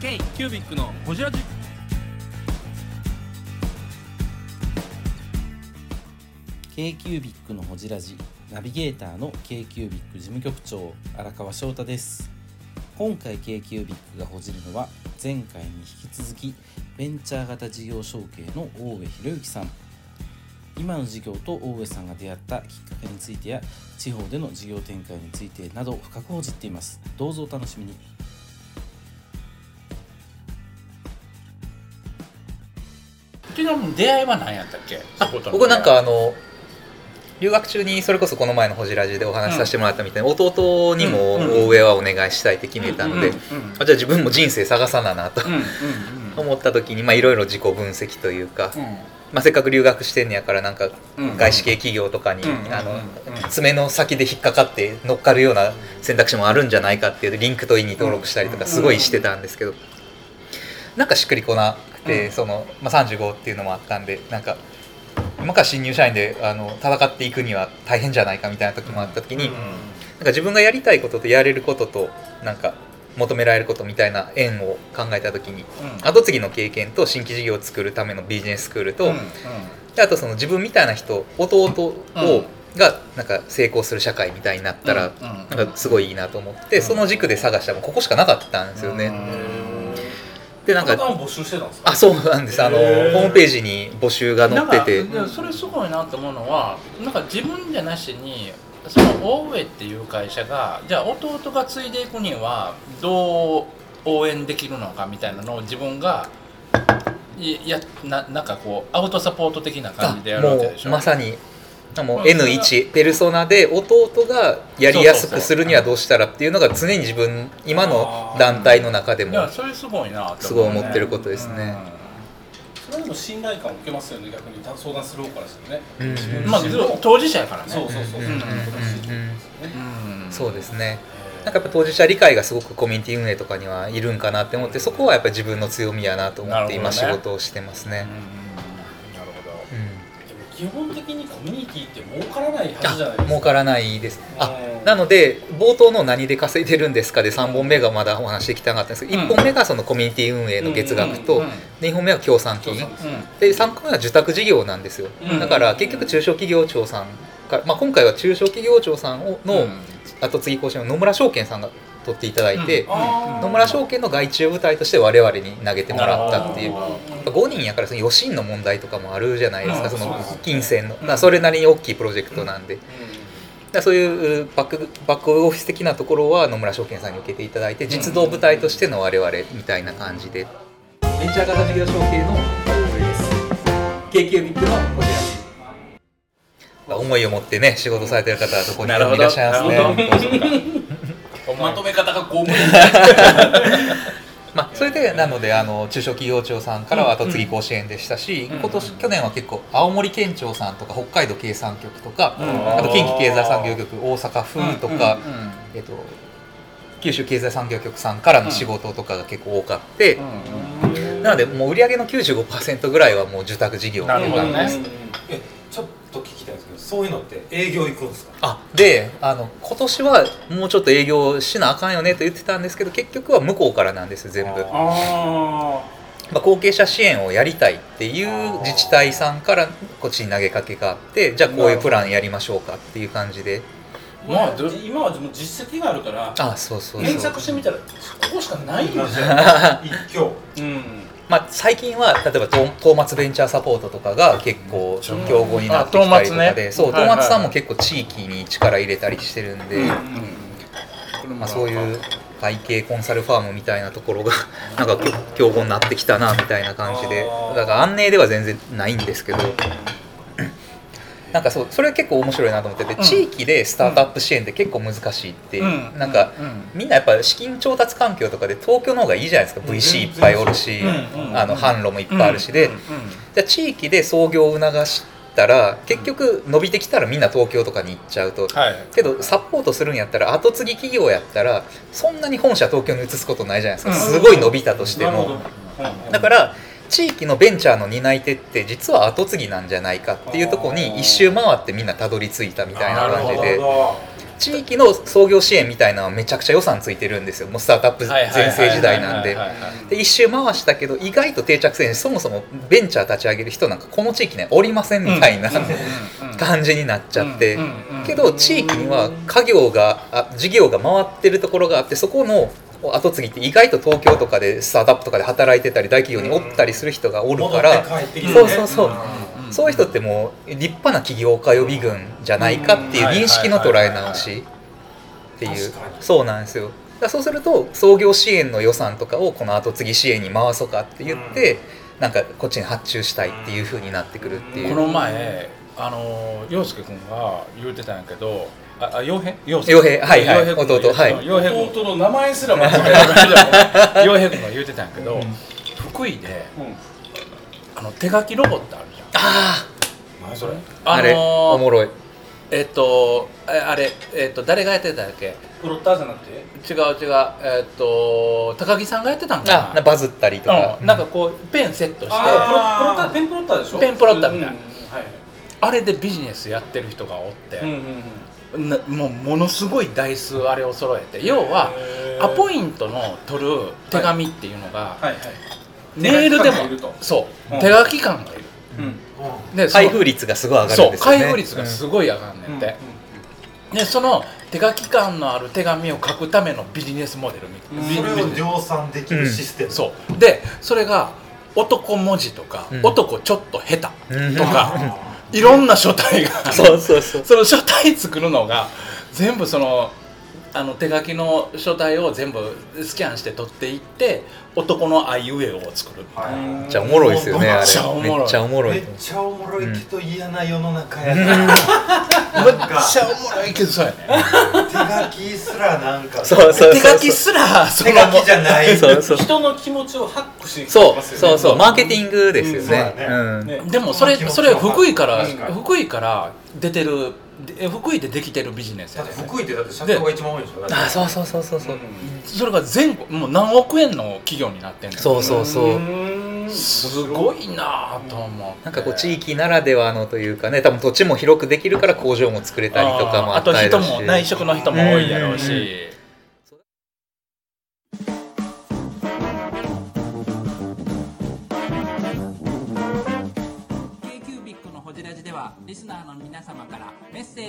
K キュービックのホジラジ。k q u b i c のほじラジナビゲーターの k q u b i c 事務局長荒川翔太です。今回 k q u b i c がほじるのは前回に引き続きベンチャー型事業承継の大上博之さん。今の事業と大上さんが出会ったきっかけについてや地方での事業展開についてなど深くほじっています。どうぞお楽しみに。ちなみに出会いは何やったっけ？僕なんかあの留学中にそれこそこの前のホジラジでお話しさせてもらったみたいに、弟にも大上はお願いしたいって決めたので、あじゃあ自分も人生探さななと思った時にいろいろ自己分析というか、まあ、せっかく留学してんねやからなんか外資系企業とかに、あの爪の先で引っかかって乗っかるような選択肢もあるんじゃないかっていう LinkedIn に登録したりとかすごいしてたんですけど、なんかしっくりこなくて、そのまあ、35っていうのもあったんでなんか今から新入社員であの戦っていくには大変じゃないかみたいな時もあった時に、なんか自分がやりたいこととやれることとなんか求められることみたいな縁を考えた時に、後継ぎの経験と新規事業を作るためのビジネススクールと、であとその自分みたいな人弟を、がなんか成功する社会みたいになったら、なんかすごいいいなと思って、その軸で探したらここしかなかったんですよね。でなんか募集してたんですあそうなんです。あのホームページに募集が載ってて。それすごいなと思うのはなんか自分じゃなしにその大上っていう会社がじゃあ弟が継いでいくにはどう応援できるのかみたいなのを自分がいやななんかこうアウトサポート的な感じでやるわけでしょ。まさにもう N1 ペルソナで弟がやりやすくするにはどうしたらっていうのが常に自分今の団体の中でもそれすごいなすごい思ってることですね。それでも信頼感を受けますよね。逆に相談する方からしたらね、まあ当事者やからね。そうそうそうそう。ですね。なんかやっぱ当事者理解がすごくコミュニティ運営とかにはいるんかなって思ってそこはやっぱり自分の強みやなと思って今仕事をしてますね。基本的にコミュニティって儲からないはずじゃないですか。儲からないです。あなので冒頭の「何で稼いでるんですか?」で3本目がまだお話できたかったんですけど、うん、1本目がそのコミュニティ運営の月額と、2本目は協賛金、で3個目は受託事業なんですよ、だから結局中小企業庁さんか、まあ、今回は中小企業庁さんの後継ぎ更新の野村証券さんが取っていただいて、野村証券の外注部隊として我々に投げてもらったっていう。5人やからその余震の問題とかもあるじゃないですかその金銭の。それなりに大きいプロジェクトなんで。だそういうバックバックオフィス的なところは野村証券さんに受けていただいて実動部隊としての我々みたいな感じで。ベンチャー型事業承継のこれです k q ビックのこちら。思いを持ってね仕事されてる方はどこにもいらっしゃいますね。まとめ方が公務員まあ、それでなのであの中小企業庁さんからは後継ぎ甲子園でしたし、うん、今年去年は結構青森県庁さんとか北海道経産局とか、うん、あと近畿経済産業局大阪府とか、うん、えっと、九州経済産業局さんからの仕事とかが結構多かって、なのでもう売上の95%ぐらいはもう受託事業っていう感じです。と聞きたいんですけどそういうのって営業行くんですか？あであの今年はもうちょっと営業しなあかんよねと言ってたんですけど結局は向こうからなんです全部。あまあ、後継者支援をやりたいっていう自治体さんからこっちに投げかけがあってじゃあこういうプランやりましょうかっていう感じで。まあ、今は実績があるからあそうそう検索してみたらここしかないんですよ一挙、うんまあ、最近は例えば東松ベンチャーサポートとかが結構競合になってきたりとかで、ね、そう東松さんも結構地域に力入れたりしてるんで、まあ、そういう会計コンサルファームみたいなところが なんか競合になってきたなみたいな感じで。だから安寧では全然ないんですけど。なんかそうそれ結構面白いなと思ってて、うん、地域でスタートアップ支援って結構難しいって、うん、なんか、うん、みんなやっぱ資金調達環境とかで東京の方がいいじゃないですか VC いっぱいおるし、あの販路もいっぱいあるしで、じゃ地域で創業を促したら結局伸びてきたらみんな東京とかに行っちゃうと、はい、けどサポートするんやったら後継ぎ企業やったらそんなに本社東京に移すことないじゃないですか。すごい伸びたとしても。だから地域のベンチャーの担い手って実は後継ぎなんじゃないかっていうところに一周回ってみんなたどり着いたみたいな感じで。地域の創業支援みたいなのはめちゃくちゃ予算ついてるんですよ。もうスタートアップ全盛時代なんで。で一周回したけど意外と定着せん。しそもそもベンチャー立ち上げる人なんかこの地域にはおりませんみたいな、感じになっちゃって、けど地域には家業があ事業が回ってるところがあってそこの後継ぎって意外と東京とかでスタートアップとかで働いてたり大企業におったりする人がおるから、そうそうそう、そういう人ってもう立派な起業家予備軍じゃないかっていう認識の捉え直しっていう。そうなんですよ。だそうすると創業支援の予算とかをこの後継ぎ支援に回そうかって言って、なんかこっちに発注したいっていう風になってくるっていう。この前あの陽介君が言うてたんやけどああ陽平？陽陽平はいはい。陽平君が弟はい陽平君弟の名前すら間違え陽平君が言うてたんやけど、福井でた、うんあの手書きロボットあるじゃん。あ何それ？ああれおもろい。えっとえあれえっと誰がやってたっけ？プロッターじゃなくて？違う違う。えっと高木さんがやってたんかな？あバズったりとか、うん、なんかこうペンセットして。プロッターペンプロッターでしょ？ペンプロッターみたいな。うんはいれでビジネスやってる人がおって、うんうんうん。なもうものすごい台数あれを揃えて要はアポイントの取る手紙っていうのが、はいはい。メールでも手書き感がいると。そう、うん。手書き感がいる。うん。で開封率がすごい上がるんですよね。開封率がすごい上がんねんて、でその手書き感のある手紙を書くためのビジネスモデルみたいな、それをビジネス量産できるシステム、そう。でそれが男文字とか、うん。男ちょっと下うん手とか、いろんな書体がそうそうそう。その書体作るのが全部そのあの手書きの書体を全部スキャンして取っていって男のあいうえおを作る。はい。めっちゃおもろいですよねあれめっちゃおもろい。めっちゃおもろい。めっちゃおもろいけど嫌な世の中やうん。な、めっちゃおもろいけどそうやね。手書きすらなんか。そうそう手書きすらそ手の書きじゃない。そうそう人の気持ちをハックしてきそうますよね。そうそうマーケティングですようん。そうね。でもそれそれ福井から福井から出てるで福井でできてるビジネスやで。だって福井ってだって社長が一番多いんでしょだってあそうそうそうそうそう。それが全国もう何億円の企業になってんの。そうそうそう。うん。すごいなぁと思ってなんかこう地域ならではのというかね多分土地も広くできるから工場も作れたりとかもあったりだし。も内職の人も多いやろうし、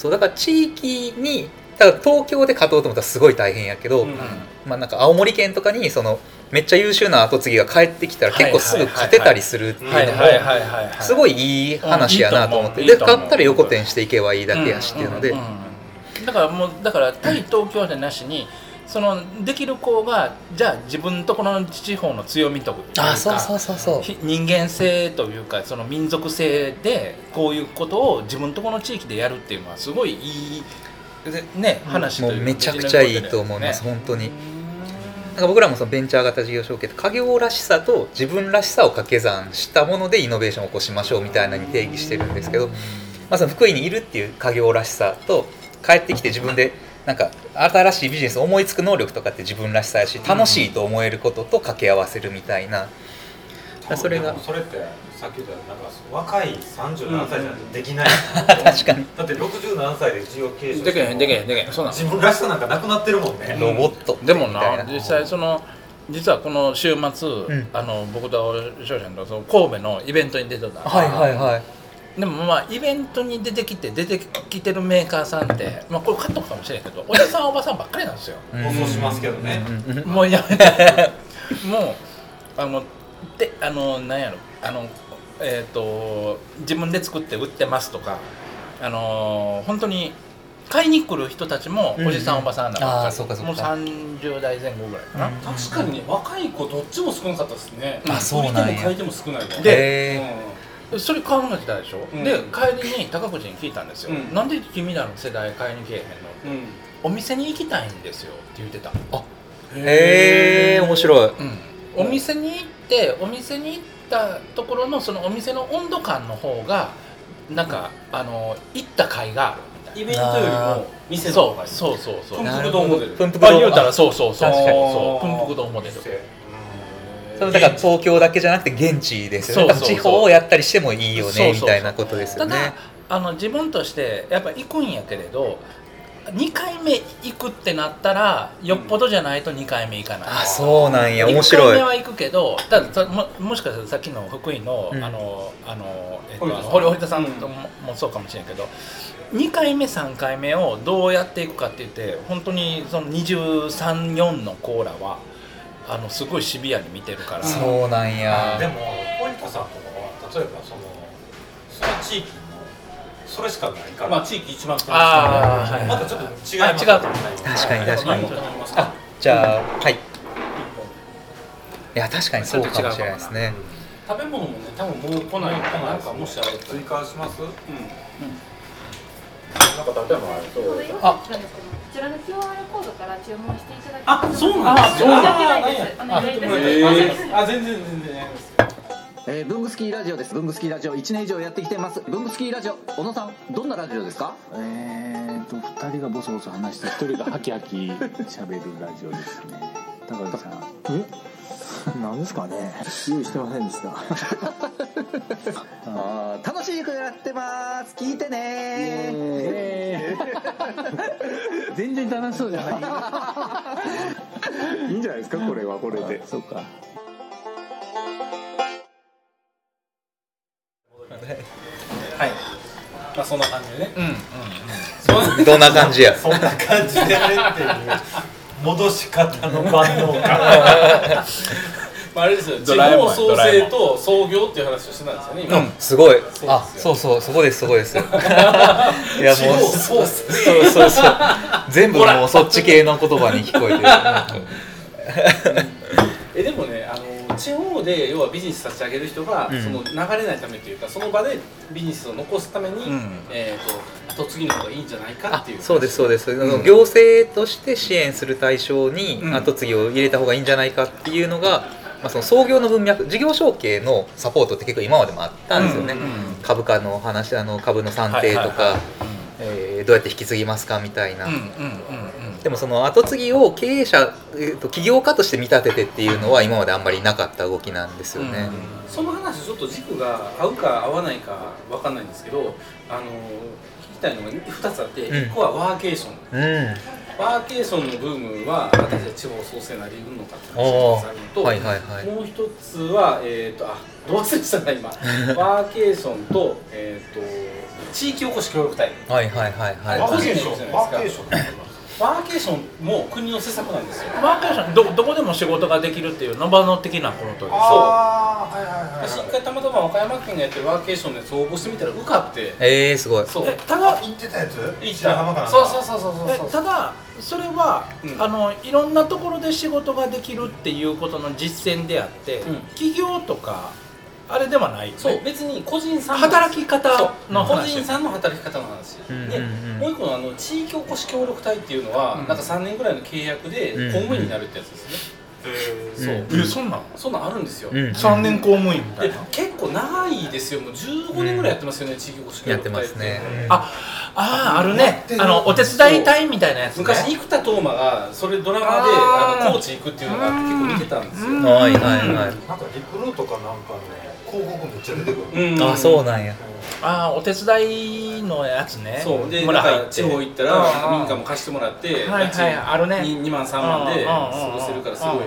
そうだから地域にだから東京で勝とうと思ったらすごい大変やけど、うんまあなんか青森県とかにそのめっちゃ優秀な後継ぎが帰ってきたら結構すぐ勝てたりするっていうのもすごいいい話やなと思って、で勝ったら横転していけばいいだけやしっていうので、んんうん。だからもうだから対東京でなしにそのできる子がじゃあ自分とこの地方の強みというかあそうそうそうそう。ひ人間性というかその民族性でこういうことを自分とこの地域でやるっていうのはすごいいいでね話というめちゃくちゃいいと思います、ね。本当に。なんか僕らもそのベンチャー型事業承継って家業らしさと自分らしさを掛け算したものでイノベーションを起こしましょうみたいなのに定義してるんですけど、まあ、その福井にいるっていう家業らしさと帰ってきて自分でなんか新しいビジネスを思いつく能力とかって自分らしさやし楽しいと思えることと掛け合わせるみたいな、それが。それってさっき言ったなんか若い37歳じゃないとできない、確かに。だって67歳で事業継承でけへんでけへんでけへん。そうなん。自分らしさなんかなくなってるもんね、ロボット。でもな実際その実はこの週末、ん。あの僕と翔ちゃんとその神戸のイベントに出てた。はいはいはいでもまあイベントに出てきて出てきてるメーカーさんって、まあ、これカットかもしれんけどおじさんおばさんばっかりなんですよ。放送しますけどね、もうやめて。もうあのであのなんやろ。あのえっ、と自分で作って売ってますとかあの本当に買いに来る人たちもうんおじさん、おばさんだかそうか。もう30代前後ぐらいかな、確かにね若い子どっちも少なかったですね。あそうなんや。売り手も買い手も少ないわ。でへそれ考えてたでしょ、うん。で帰りに高口に聞いたんですよ、うん。なんで君らの世代買いに来えへんの？うん。お店に行きたいんですよって言ってた、へえ面白い。うん、お店に行ってお店に行ったところのそのお店の温度感の方がなんか、あの行った甲斐があるみたいイベントよりも店なの方がいい。そう。そうそうそう。プンプク堂モデルプンプク堂あ言うたらそうそうそう。確かにそう。プンプク堂モデルそうだから東京だけじゃなくて現地ですよね。地方をやったりしてもいいよねみたいなことですよただねあの自分としてやっぱ行くんやけれど2回目行くってなったらよっぽどじゃないと2回目行かない、あそうなんや。面1白い。回目は行くけどたださももしかしたらさっきの福井の,、うん。あのあの、えっと、堀田さん。も,、もそうかもしれんけど2回目3回目をどうやっていくかって言って本当にその234のコーラはあのすごいシビアに見てるから、そうなんや。でも森田さんとかは例えばそのその地域のそれしかないから、まあ地域一番あーはい。またちょっと違いますあ違う。確かに確かに。あじゃあはい。いや確かにそうかもしれないですね。食べ物もね多分もう来ない。かなんかもしあれば追加します？うなんか例えばそう。あ。こちらの QR コードから注文していただきあますそうなんです。申し訳ないですお願いいたします。えーあ全然全然えー、ブングスキーラジオです。ブングスキーラジオ。1年以上やってきてます。ブングスキーラジオ。小野さんどんなラジオですか？えーと2人がボソボソ話して1人がハキハキ喋るラジオですね。高木さん。え？なんですかね？用意してませんでした あー楽しくやってます。聞いてね。全然楽しそうじゃない。いいんじゃないですかこれはこれで。そうか。はい。まあそんな感じでね。うんうんそん。などんな感じや？そんな感じでやれっていう戻し方の万能感。ま ああれですよ。地方創生と創業っていう話をしてたんですよね今、うんすごい。あそうそうそこですそこです。いやもう地方創生。そうそうそう。全部もうそっち系の言葉に聞こえてる。えでもねあの地方で要はビジネス立ち上げる人が、うん。その流れないためというかその場でビジネスを残すために、うん。えー、と後継ぎの方がいいんじゃないかあっていう。そうですそうです、あのうん行政として支援する対象にうん。後継ぎを入れた方がいいんじゃないかっていうのが、まあ、その創業の文脈事業承継のサポートって結構今までもあったんですよね、うんうん株価の話あの株の算定とか、はいはいはいえーどうやって引き継ぎますかみたいな、うんうんうんうん。でもその後継ぎを経営者、えーと起業家として見立ててっていうのは今まであんまりなかった動きなんですよね、その話ちょっと軸が合うか合わないかわかんないんですけどあの聞きたいのが2つあって、うん。1個はワーケーション。うんワーケーションのブームは私たち地方創生なり得るのかって話があるのと、はいはいはい。もう一つは、えー、とあどう忘れしたな今。ワーケーションと,、えー、と地域おこし協力隊。はいはいはいはい。個人でワーケーションワーケーションってありますか？ワーケーションも国の施策なんですよ。ワーケーション。どどこでも仕事ができるっていうノバノ的なことです。ああはいはいはい私一回たまたま和歌山県がやってるワーケーションのやつ応募してみたら受かって。えー、すごい。そう。えただ行ってたやつ？そうそうそうそうそう。えそうただそれは、うん。あのいろんなところで仕事ができるっていうことの実践であって、うん。企業とかあれではないよね。そう別に個人さん働き方の話。個人さんの働き方の話、うんでうんうん。もう一個のあの地域おこし協力隊っていうのは、うん。なんか3年ぐらいの契約でうん。公務員になるってやつですね、う。んえそんなん？そんなんあるんですよ、うん。3年公務員みたいでな、結構長いですよ。もう15年ぐらいやってますよね、地域おこし協やってますね。ああーあるね。あのお手伝い隊みたいなやつ、ね、昔生田斗真がそれドラマであーあの高知行くっていうのがあって結構見てたんですよ、うん。はいはいはい。なんかリクルートかなんかね広告めっちゃ出てくる。うん。あそうなんや。ああお手伝いのやつね。そう。でなんか地方行ったうんら民家も貸してもらってはいはいあるね。2, 2万3万で過ごせるからすごい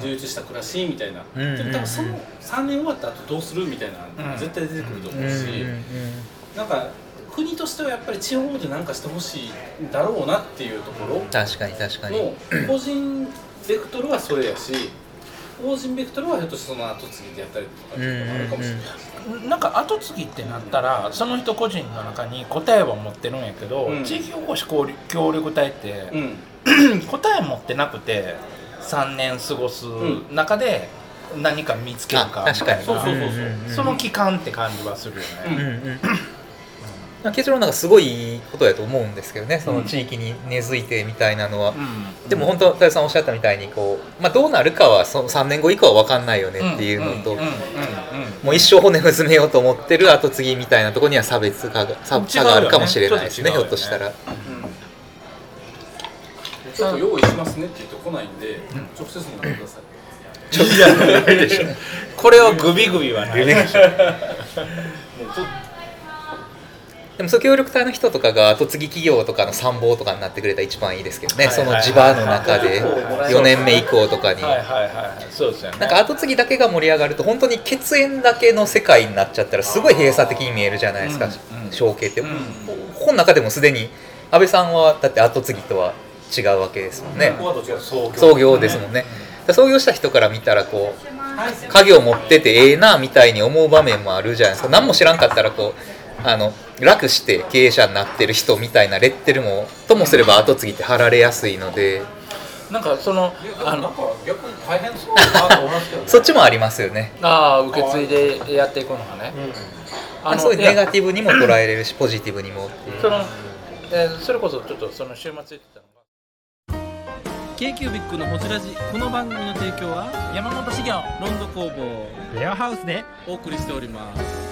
充実した暮らしみたいな、うんうんでも多分その3年終わった後どうするみたいな、うん。絶対出てくるとうんうん思うし、なんか国としてはやっぱり地方で何かしてほしいんだろうなっていうところ確かに確かに。の個人ベクトルはそれやし法人ベクトルはひょっとしてその後継ぎでやったりとかっていうのがあるかもしれないですねなんか後継ぎってなったらその人個人の中に答えは持ってるんやけど、うん。地域おこし協協力隊ってうん。答え持ってなくて3年過ごす中で、何か見つけるかそうそうそうそう。その期間って感じはするようん。ね、うん、結論なんかすごいいいことやと思うんですけどねその地域に根付いてみたいなのは、うん。でも本当太田さんおっしゃったみたいにこう、まあ、どうなるかはその3年後以降は分かんないよねっていうのと、んんうんうんもう一生骨を詰めようと思ってる後継ぎみたいなところには差別化が差差があるかもしれないですね違うよねひょっとしたら。ちょっと用意しますねって言って来ないんで、直接飲んでくださいいやないでしょ。これをグビグビはないでしょ。もうちょっでもそう協力隊の人とかが後継ぎ企業とかの参謀とかになってくれたら一番いいですけどね、はいその地場の中で4年目以降とかに。はいはいはい。はいそうですよね。なんか後継ぎだけが盛り上がると本当に血縁だけの世界になっちゃったらすごい閉鎖的に見えるじゃないですか、承継って、うん。この中でもすでに安倍さんはだって後継ぎとは違うわけですもんね、創業？ですもんね、創業した人から見たらこう家業持っててええなみたいに思う場面もあるじゃないですか。何も知らんかったらこうあの楽して経営者になってる人みたいなレッテルもともすれば後継ぎって貼られやすいのでなんかそのあのなんか逆に大変そうだなと思いますけどね。そっちもありますよね。ああ受け継いでやっていくのがね、あのそういういやネガティブにも捉えれるしポジティブにもっていう。その、えーそれこそちょっとその週末言ってたのが。K q b i c のほじラジ。この番組の提供は山本資源ロンド工房レアハウスでお送りしております